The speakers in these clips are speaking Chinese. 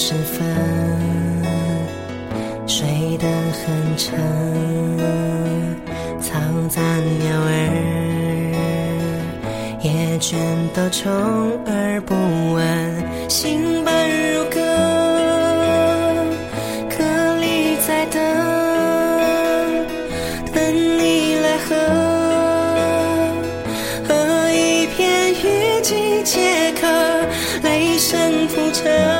时分睡得很沉，嘈杂鸟儿也全都充耳不闻，心伴如歌，歌里在等，等你来喝，喝一片雨季解渴，雷声铺彻。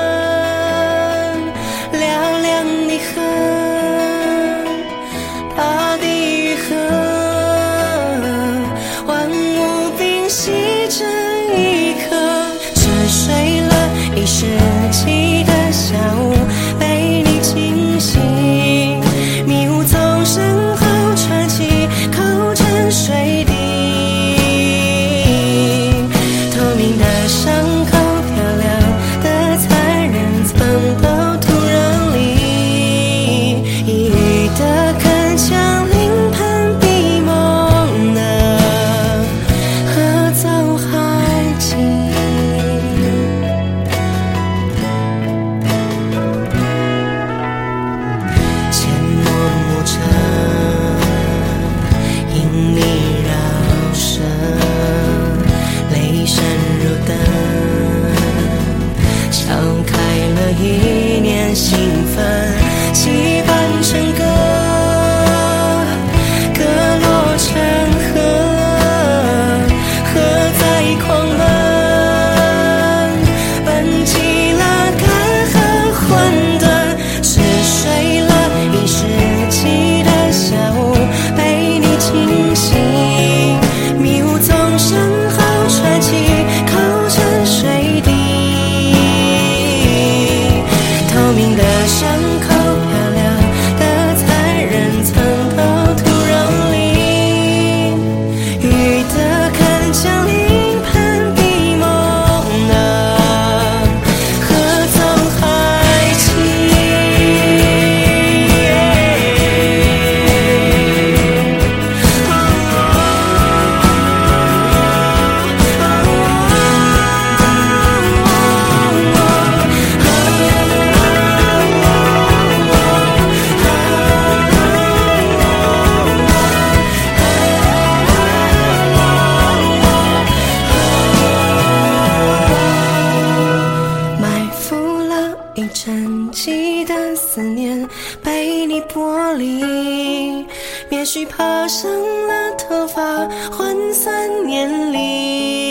许爬上了头发，换三年零。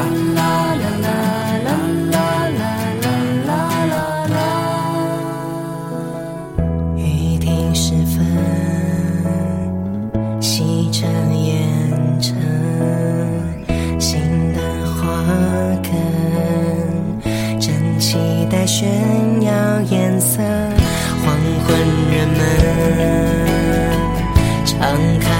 啦啦啦啦啦啦啦啦啦啦！雨停时分，吸着烟尘，新的花根正期待炫耀颜色。黄昏人们敞开。